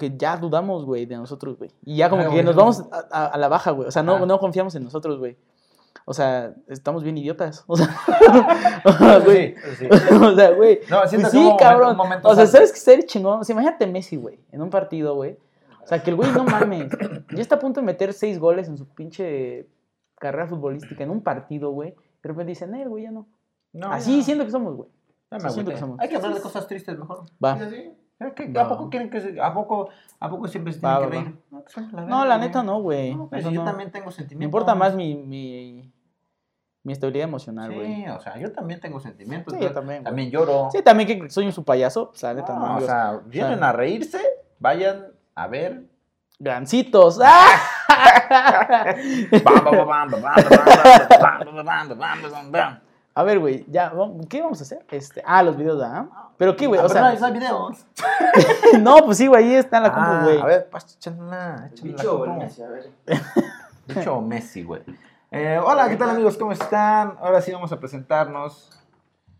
que ya dudamos, güey, de nosotros, güey. Y ya como Ah, que güey, nos no. vamos a, a- a la baja, güey. O sea, no, Ah. no confiamos en nosotros, güey. O sea, estamos bien idiotas. O sea, güey. sí. O sea, güey. No, siento Pues que sí, un cabrón. momento- un momento o sea. ¿sabes qué sería chingón? O sea, imagínate Messi, güey, en un partido, güey. O sea, que el güey no mames. Ya está a punto de meter seis goles en su pinche carrera futbolística en un partido, güey. De repente dicen, eh, güey, ya no. No, Así ya. siento que somos, güey. Ya me Sí, siento agüité. que somos. Hay que hablar de cosas tristes mejor. Va. ¿Sí, así? ¿Eh, qué? Va. ¿A poco quieren que se- a poco, a poco siempre se Va, tienen que va, reír? No, No, la neta no, güey. No, pues yo no. también tengo sentimientos. Me importa más mi, mi, mi estabilidad emocional, güey. Sí, o sea, yo también tengo sentimientos. Sí, yo también. También lloro. Sí, también que soy un su payaso, pues la neta, No, no. o sea, vienen a reírse, vayan a ver. Gancitos. ¡Ah! A ver, güey, ya, ¿qué vamos a hacer? Este, ah, los videos, ¿ah? ¿eh? Pero qué, güey, ah, o sea. No, pues sí, güey, ahí está la ah, compu, güey. A ver, échala, Bicho la Messi, a ver. Bicho Messi, güey. Eh, hola, ¿qué tal, amigos? ¿Cómo están? Ahora sí vamos a presentarnos.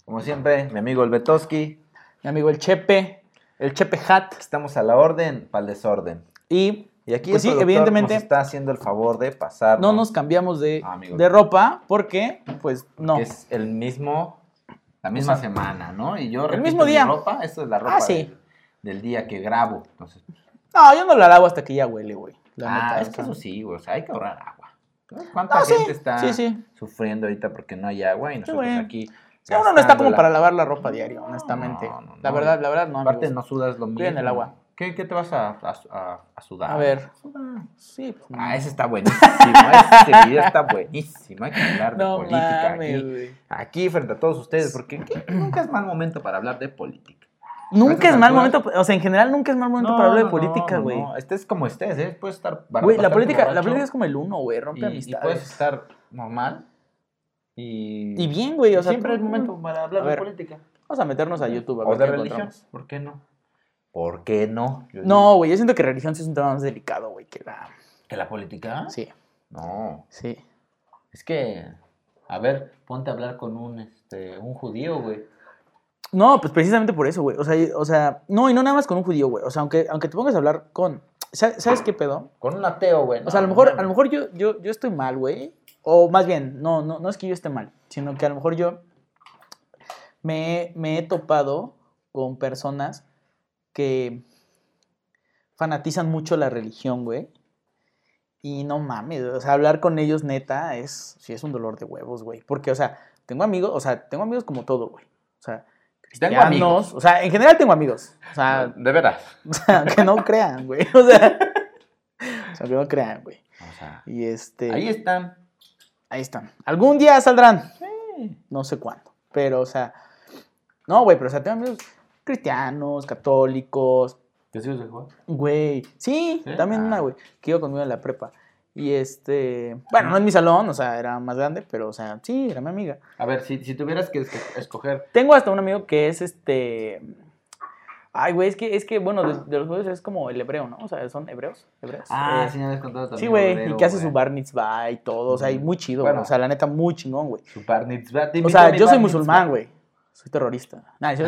Como siempre, mi amigo el Betoski. Mi amigo el Chepe. El Chepe Hat. Estamos a la orden, para el desorden. Y y aquí Pues el sí, evidentemente- nos está haciendo el favor de pasar. no nos cambiamos de, Ah, de ropa porque, pues, no. Es el mismo, la misma O sea, semana, ¿no? Y yo el mismo mi día. ropa, esto es la ropa Ah, sí. del, del día que grabo. Entonces, No, yo no la lavo hasta que ya huele, güey. la ah, neta, es que eso sí, güey, o sea, hay que ahorrar agua. ¿Sabes ¿Cuánta No, sí, gente está sí, sufriendo ahorita porque no hay agua y nosotros aquí uno no está como para lavar la ropa diario, honestamente. No, no, La no. verdad, la verdad, no. Aparte amigos. no sudas lo mismo. Cuiden el agua. ¿Qué, qué te vas a, a, a- a sudar? A ver. Sí, pues, Ah, ese está buenísimo. ese video está buenísimo. Hay que hablar de no política mames, aquí. frente a todos ustedes, porque nunca es mal momento para hablar de política. Nunca es mal momento, o sea, en general nunca es mal momento para hablar de política, no, güey. No, estés como estés, ¿eh? Puedes estar Güey, la política, la política es como el uno, güey, rompe y, y amistades. puedes estar normal y... Y bien, güey, o sea, siempre es momento para hablar de política. Vamos a meternos a YouTube a O ver de religión. ¿Por qué no? ¿Por qué no? Yo No, güey, yo siento que religión sí es un tema más delicado, güey, que la... ¿Que la política? Sí, No. sí. Es que, a ver, ponte a hablar con un, este, un judío, güey. No, pues precisamente por eso, güey. O sea, o sea, no, y no nada más con un judío, güey. O sea, aunque, aunque te pongas a hablar con... ¿Sabes, qué pedo? Con un ateo, güey. O sea, a lo mejor, no, a lo mejor yo, yo, yo estoy mal, güey. O más bien, no, no, no es que yo esté mal, sino que a lo mejor yo me, me he topado con personas que fanatizan mucho la religión, güey. Y no mames, o sea, hablar con ellos neta es, sí es un dolor de huevos, güey. Porque, o sea, tengo amigos, o sea, teno amigos como todo, güey. O sea, Tengo amigos. o sea, en general tengo amigos. O sea, De veras. o sea, que no crean, güey. O sea, o sea, que no crean, güey. O sea, Y este. ahí están. Ahí están. Algún día saldrán. No sé cuándo. Pero, o sea. No, güey, pero o sea, tengo amigos cristianos, católicos. ¿Te sigues de jugar? Güey. Sí, ¿Sí? también Ah. una, güey. Que iba conmigo en la prepa. Y este. Bueno, no en mi salón, o sea, era más grande, pero, o sea, sí, era mi amiga. A ver, si, si tuvieras que esco- escoger. Tengo hasta un amigo que es este. Ay, güey, es que, es que, bueno, de, de los judíos es como el hebreo, ¿no? O sea, son hebreos. hebreos. Ah, Eh, sí, me habías contado también. Sí, güey, y que hace su bar mitzvah y todo, o sea, y muy chido, Bueno. o sea, la neta, muy chingón, güey. Su bar mitzvah. O sea, yo soy musulmán, güey. Soy terrorista. Nah, No,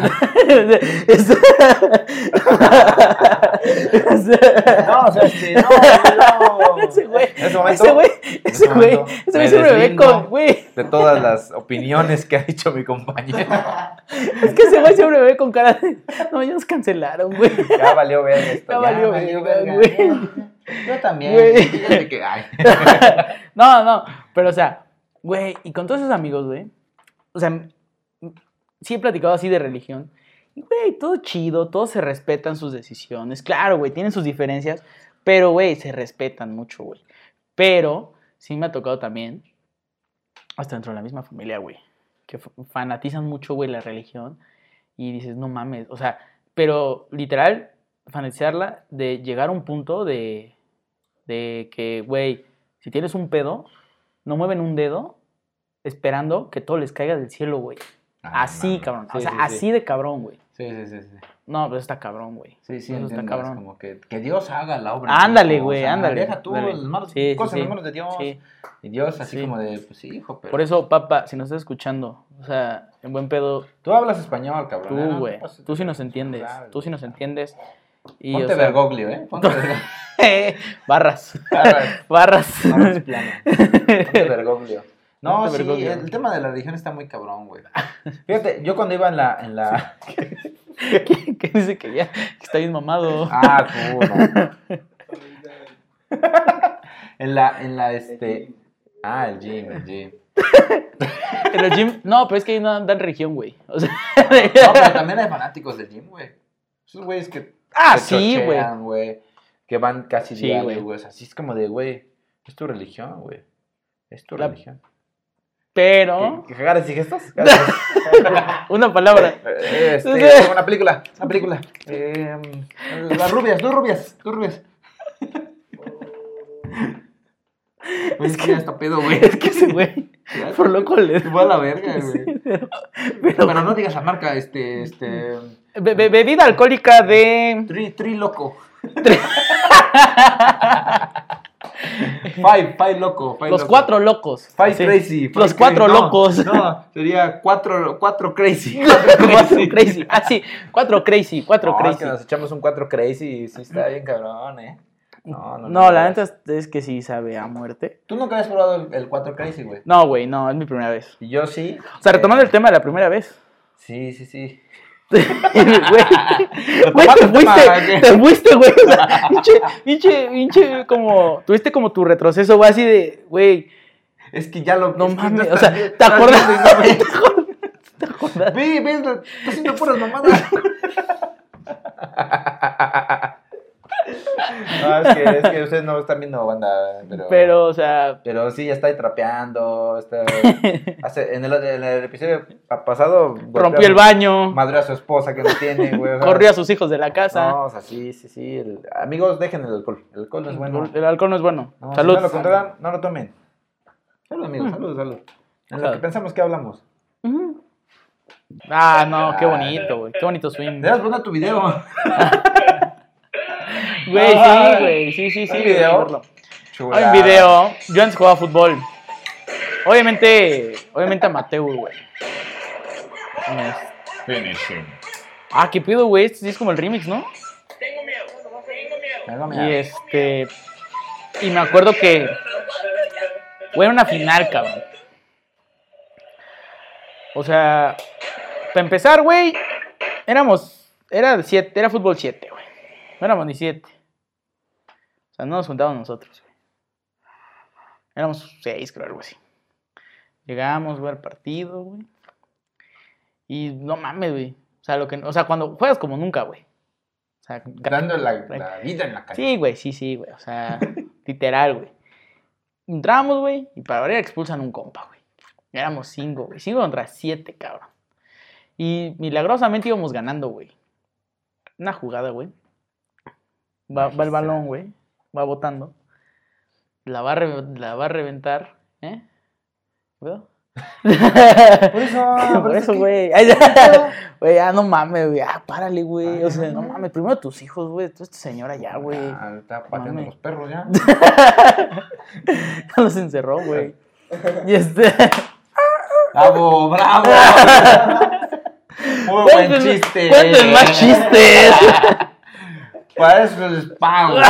o sea, este, no, no. Ese güey, ese momento. ese güey, ese güey, ese güey siempre me ve con, güey, De todas las opiniones que ha dicho mi compañero. es que ese güey siempre me ve con cara de, no, ya nos cancelaron, güey. Ya valió ver esto. Ya valió verga, güey. Yo también. Güey. Fíjate que, ay. No, no, pero o sea, güey, y con todos esos amigos, güey, o sea, sí he platicado así de religión, y güey, todo chido, todos se respetan sus decisiones, claro, güey, tienen sus diferencias, pero güey, se respetan mucho, güey. Pero sí me ha tocado también, hasta dentro de la misma familia, güey, que fanatizan mucho, güey, la religión, y dices, no mames, o sea, pero literal, fanatizarla de llegar a un punto de, de que, güey, si tienes un pedo, no mueven un dedo esperando que todo les caiga del cielo, güey. Ah, así, mames. cabrón. Sí, o sea, sí, así sí. de cabrón, güey. Sí, sí, sí. sí. No, pero está cabrón, güey. Sí, sí, Eso está entiendo, es cabrón. como que, que Dios haga la obra. Ándale, o güey, sea, ándale. Deja tú ándale. las manos, cosas en las manos de Dios. Y Dios así Sí. como de, pues sí, hijo, pero... Por eso, papá, si nos estás escuchando, o sea, en buen pedo, Tú hablas español, cabrón. ¿eh? No tú, te güey, pases tú sí nos entiendes, sabes, tú sí nos entiendes. Y, Ponte o sea, Bergoglio, ¿eh? Ponte Bergoglio. barras. Barras. Barras. Barras. Ponte Bergoglio. No, Ponte sí, el tema de la religión está muy cabrón, güey. Fíjate, yo cuando iba en la... En la... ¿Qué, qué dice que ya que está bien mamado? Ah, no. En la, en la, este... Ah, el gym, el gym. En el gym. No, pero es que ahí no dan religión, güey. O sea, No, pero también hay fanáticos del gym, güey. Esos güeyes que... ah, que sí, güey. chochean, güey. Que van casi Sí, diario, güey. güey. O sea, así es como de, güey, es tu religión, güey. Es tu La- religión. Pero. ¿Qué, qué y gestos? Una palabra. Este, una película, una película. Eh, las rubias, dos rubias, dos rubias. Es que ya está pedo, güey. Es que ese güey. Por loco le. Fue a la verga, güey. Sí, pero- Pero no digas la marca, este, este. Be- be- bebida alcohólica de. Tri, tri loco. Five, five loco. Five Los loco. cuatro locos. Five Sí. crazy. five Los cuatro crazy. No, locos. No, sería cuatro, cuatro crazy. Cuatro crazy. Ah, sí. Cuatro crazy. Cuatro No, es crazy. que nos echamos un cuatro crazy y sí está bien cabrón, eh. No, no, No, la neta es- es que sí sabe a muerte. Tú nunca habías probado el, el 4 Crazy, güey. No, güey, no, es mi primera vez. Y yo sí. O sea, retomando el tema de la primera vez. Sí, sí, sí. Güey, güey, te fuiste, te fuiste, güey. O sea, pinche, pinche, pinche, como, tuviste como tu retroceso, güey, así de, güey, Es que ya lo. no mames, estás o sea, ¿te acuerdas? no. ¿Te acuerdas? Ve, ve, estás haciendo puras mamadas. No, es que, es que ustedes no están viendo banda, pero. Pero, o sea, Pero sí, ya está ahí trapeando. Está, hace, en, el, en el episodio pa- pasado. rompió el baño, Madre a su esposa que no tiene, güey. o sea, corrió a sus hijos de la casa. No, o sea, sí, sí, sí. el- amigos, dejen el alcohol. El alcohol no es bueno. El alcohol no es bueno. No, Salud. Si no lo controlan, no lo tomen. Salud, amigos, salud, salud. En lo que pensamos que hablamos. Ah, no, qué bonito, güey. Qué bonito swing. Debes poner tu video. Güey, sí, güey. Sí, sí, sí. ¿Hay video? Hay un video. Yo antes jugaba fútbol. Obviamente, obviamente amateur, güey. Finishing. Ah, ¿qué pido, güey? Este sí es como el remix, ¿no? Venga, Y mira. este. Y me acuerdo que. Güey, era una final, cabrón. O sea, para empezar, güey, éramos. Era, siete, era fútbol 7, güey. No éramos ni 7. Sea, no nos juntábamos nosotros, güey. Éramos 6, creo, algo así. Llegamos, güey, al partido, güey. Y no mames, güey. O sea, lo que, o sea, cuando juegas como nunca, güey. O sea, Dando la, la vida en la calle. Sí, güey, sí, sí, güey. O sea, literal, güey. Entramos, güey, y para variar expulsan un compa, güey. Éramos cinco, güey. Cinco contra siete, cabrón. Y milagrosamente íbamos ganando, güey. Una jugada, güey. Va, va el balón, güey. Va botando. La va a, la va a reventar. ¿Eh? ¿Veo? Por eso, Por eso, güey. Güey, ah, no mames, güey. Ah, párale, güey. O sea, no no mames. Primero tus hijos, güey. Tú esta señora ya, güey. Ah, está pateando los perros ya. Los encerró, güey. Y este. ¡Bravo, bravo! Muy buen chiste. Cuenten más chistes. Para eso les pago.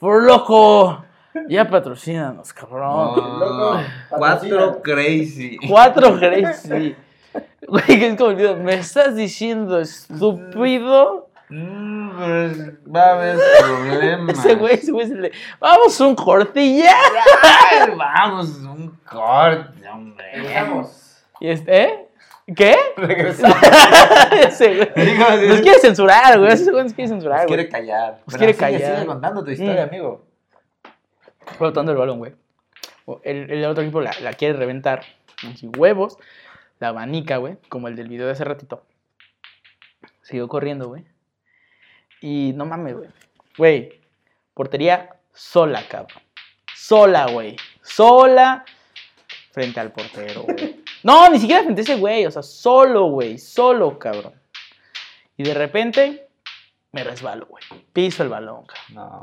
Por loco. Ya patrocínanos, cabrón. No, cuatro crazy. Cuatro crazy. Güey, que es como. ¿Me estás diciendo estúpido? Mm, pues, va a haber problemas. Ese güey, ese güey se le. Vamos un cortilla. Ay, vamos, un corte, hombre. Y este, ¿eh? ¿Qué? Regresamos. güey. Nos quiere censurar, güey. Ese güey nos quiere censurar, Nos güey. quiere callar. Nos quiere sigue, callar. Sigue contando tu historia, Mm. amigo. Flotando el balón, güey. El, el otro equipo la, la quiere reventar. Así, huevos. La abanica, güey. Como el del video de hace ratito. Siguió corriendo, güey. Y no mames, güey. Güey. Portería sola, cabrón. Sola, güey. Sola. Frente al portero, güey. No, ni siquiera frente a ese güey. O sea, solo, güey. Solo, cabrón. Y de repente. Me resbalo, güey. Piso el balón, cabrón. No.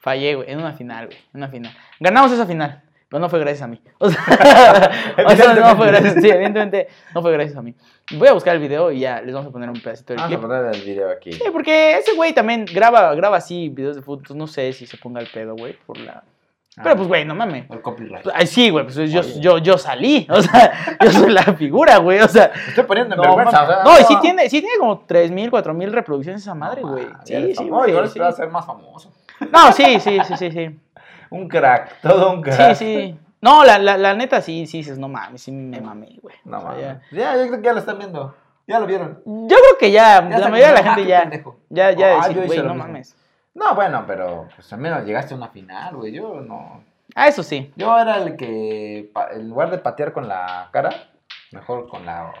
Fallé, güey, en una final, güey, en una final. Ganamos esa final, Pero no fue gracias a mí. O sea, o sea, no fue gracias, sí, evidentemente no fue gracias a mí. Voy a buscar el video y ya les vamos a poner un pedacito del Vamos a clip. poner el video aquí. Sí, porque ese güey también graba, graba así videos de fútbol. No sé si se ponga el pedo, güey, por la... Pero pues, güey, no mames. El copyright. Ay, sí, güey, pues yo, yo, yo salí. O sea, yo soy la figura, güey. O sea, estoy poniendo en no, vergüenza. mames. o sea, no, y sí tiene, sí tiene como 3.000, 4.000 reproducciones esa madre, No, güey. ya Sí, sí, güey. y ahora sí. va a ser más famoso. No, sí, sí, sí, sí, sí. Un crack, todo un crack. Sí, sí. No, la, la, la neta sí, sí dices, no mames, sí me mamé, güey. No, O sea, mames. ya- Ya, yo creo que ya lo están viendo. Ya lo vieron. Yo creo que ya, Ya la mayoría de la gente ah, ya, ya, ya Ah, decir, yo hice güey, no mismo. mames. No, bueno, pero pues al menos llegaste a una final, güey. Yo no. Ah, eso sí. Yo era el que, en lugar de patear con la cara, mejor con la.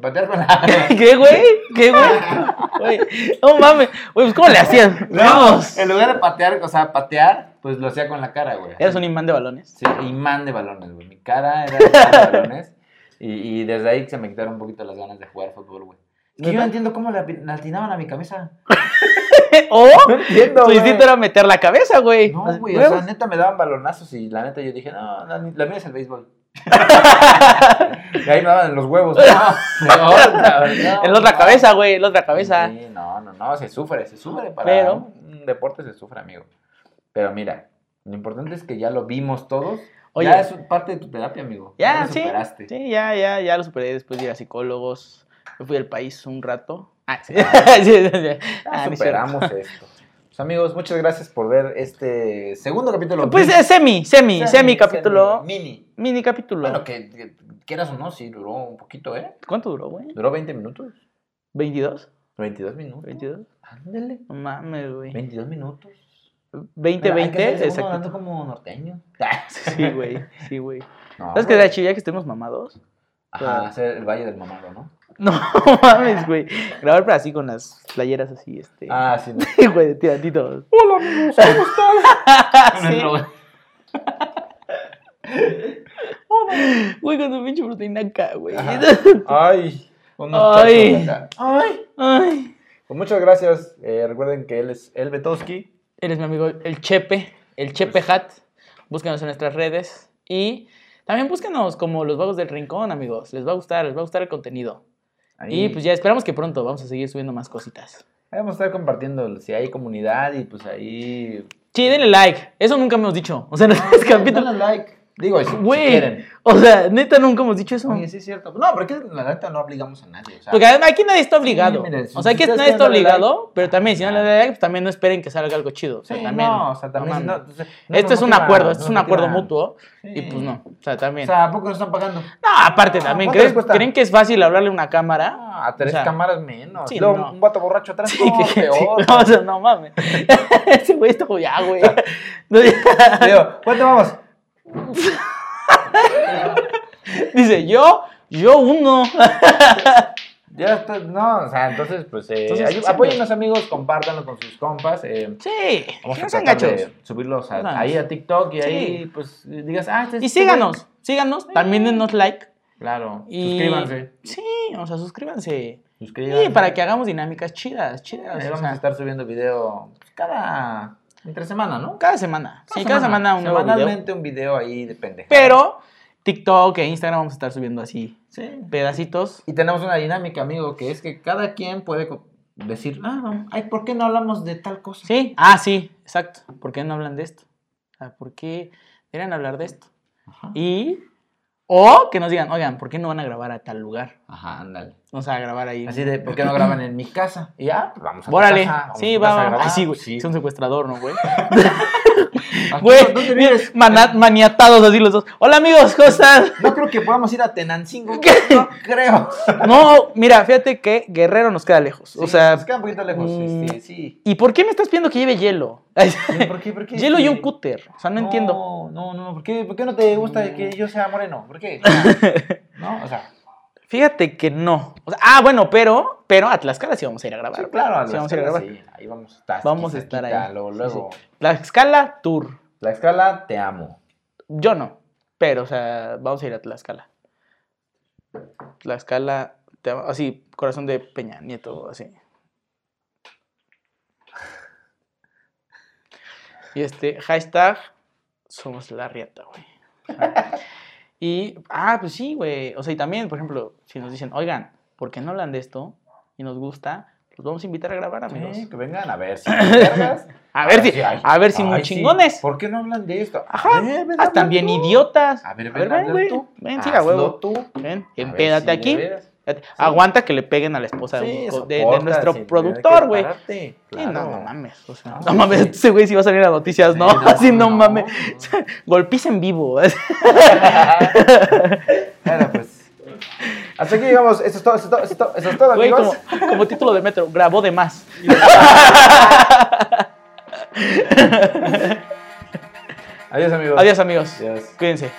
Patear con la. ¿Qué, güey? ¿Qué, güey? No mames. Güey, pues ¿cómo le hacías? No, Vamos. en lugar de patear, o sea, patear, pues lo hacía con la cara, güey. Eras un imán de balones. Sí, imán de balones, güey. Mi cara era imán de balones. Y, y desde ahí se me quitaron un poquito las ganas de jugar fútbol, güey. Que yo no entiendo cómo le atinaban a mi cabeza. O No entiendo, tu instinto era meter la cabeza, güey. No, güey, o sea, neta me daban balonazos y la neta yo dije, no, la, la mía es el béisbol. y ahí me daban los huevos. No, cabrón, no, En la otra no. cabeza, güey, en la otra cabeza. Sí, no, no, no, se sufre, se sufre para Pero- un deporte se sufre, amigo. Pero mira, lo importante es que ya lo vimos todos. Oye. ya es parte de tu terapia, amigo. Ya, lo sí. Sí, ya, ya, ya lo superé después de ir a psicólogos. Me fui al país un rato. Ah, sí. Sí, sí, sí. Ya Ah, superamos esto. Pues, amigos, muchas gracias por ver este segundo capítulo. Pues es semi, semi, semi, capítulo. Mini. Mini capítulo. Bueno, que, que quieras o no, sí duró un poquito, ¿eh? ¿Cuánto duró, güey? Duró 20 minutos. ¿22? 22 minutos. ¿22? Ándale. No mames, güey. 22 minutos. 20, Mira, hay que hacer 20, el segundo exacto. hablando como norteño. Sí, güey, sí, güey. No, ¿Sabes qué da chido ya que estemos mamados? Ajá, hacer el Valle del Mamado, ¿no? No mames, güey. Grabar pero así con las playeras así, este. Ah, sí. ¿no? Güey, de tirantitos. Hola, amigos, ¿cómo están? Sí. Güey, con tu pinche proteína acá, güey. Ay, unos Ay. acá. Ay. Ay. Pues muchas gracias. Eh, recuerden que él es El Betowski. Él es mi amigo el Chepe, el Chepe Hat. Búscanos en nuestras redes. Y también búscanos como los vagos del rincón, amigos. Les va a gustar, les va a gustar el contenido. Ahí, Y pues ya esperamos que pronto vamos a seguir subiendo más cositas. ahí vamos a estar compartiendo si hay comunidad y pues ahí. Sí, denle like. Eso nunca hemos dicho. O sea, este capítulo. Dale like. Digo, si, si Güey. quieren. O sea, neta, nunca hemos dicho eso. Oye, sí es cierto. No, pero que la neta no obligamos a nadie. O sea, Porque aquí nadie está obligado. mire, si o sea, aquí nadie está obligado, pero también si no le dan like, pues también no esperen que salga algo chido. O sea, sí, también. no, o sea, también. si mames. no, no esto es un acuerdo, no esto es un acuerdo mutuo. Sí. Y pues no. O sea, O también. sea, ¿a poco nos están pagando? no, aparte también. ¿cuánto ¿creen, que es fácil hablarle a una cámara? A tres O sea, cámaras menos. sí, Luego no. un vato borracho atrás. Sí, no, sí, peor. no, o sea, no mames. Ese güey está ya, güey. No, Digo, ¿cuánto vamos? Dice, yo, yo uno. Ya está, no, o sea, entonces, pues, eh, Entonces, sí, apóyennos, amigos, compártanlo con sus compas. Eh, Sí, vamos a tratar de subirlos a- ahí a TikTok y Sí. ahí, pues, digas, ah, este es Y este síganos, síganos, también denos like. Claro, Y... suscríbanse. Sí, o sea, suscríbanse. Suscríbanse. Sí, para que hagamos dinámicas chidas, chidas. Ahí o vamos sea, a estar subiendo video pues, cada, entre semana, ¿no? Cada semana. Sí, cada semana un nuevo video. Semanalmente un video ahí de pendeja. Pero TikTok e Instagram vamos a estar subiendo así Sí. pedacitos. Y tenemos una dinámica, amigo, que es que cada quien puede decir, ah, no, ay, ¿por qué no hablamos de tal cosa? Sí, ah, sí, exacto. ¿Por qué no hablan de esto? O sea, ¿por qué deberían hablar de esto? Ajá. Y, o que nos digan, oigan, ¿por qué no van a grabar a tal lugar? Ajá, ándale. Vamos a grabar ahí. Así de, ¿por qué no graban en mi casa? Y ya, pues vamos a Órale. casa, vamos Sí, a va, a grabar. Ay, sí, güey. Sí. Es un secuestrador, ¿no, güey? Güey, mana- maniatados así los dos. Hola, amigos, ¿cómo están? No creo que podamos ir a Tenancingo. No creo. No, mira, fíjate que Guerrero nos queda lejos. o Sí, sea, nos queda un poquito lejos. mm, este, sí. ¿y por qué me estás pidiendo que lleve hielo? Sí, ¿Por qué? ¿Por qué? hielo y un cúter. O sea, no, entiendo. No, no, no. ¿Por qué, ¿Por qué no te gusta que yo sea moreno? ¿Por qué? ¿No? O sea, Fíjate que no. O sea, ah, bueno, pero, pero a Tlaxcala sí vamos a ir a grabar. sí, claro, a Sí, la vamos a ir a escala, grabar. sí, ahí vamos a estar. Vamos a estar ahí. Luego, Sí, luego. Tlaxcala Tour. La escala, te amo. Yo no, pero, o sea, vamos a ir a Tlaxcala. Tlaxcala, te amo- así, corazón de Peña Nieto, así. Y este, hashtag, somos la riata, güey. Y, ah, pues sí, güey. O sea, y también, por ejemplo, si nos dicen, oigan, ¿por qué no hablan de esto? Y nos gusta, los vamos a invitar a grabar, amigos. Sí, que vengan a ver si. A ver si, ay, a ver si ay, muy chingones. ¿Por qué no hablan de esto? A Ajá. ver, ven, idiotas. A ver, A ven, ver, ven, tú. Ven, sí, a huevo. tú. Ven, A empédate si aquí. Aguanta que le peguen a la esposa de, Sí, un- de- de soporta, nuestro productor, güey. Sí, claro. no, no mames. O sea, No, no mames, ese güey sí va a salir a noticias, ¿no? Sí, no, Así no, mames. Golpiza en vivo. Bueno, pues. Hasta aquí llegamos. Esto es todo, esto es todo, esto es todo, amigos. Como, título de metro, grabó de más. Adiós, amigos. Adiós, amigos. Cuídense.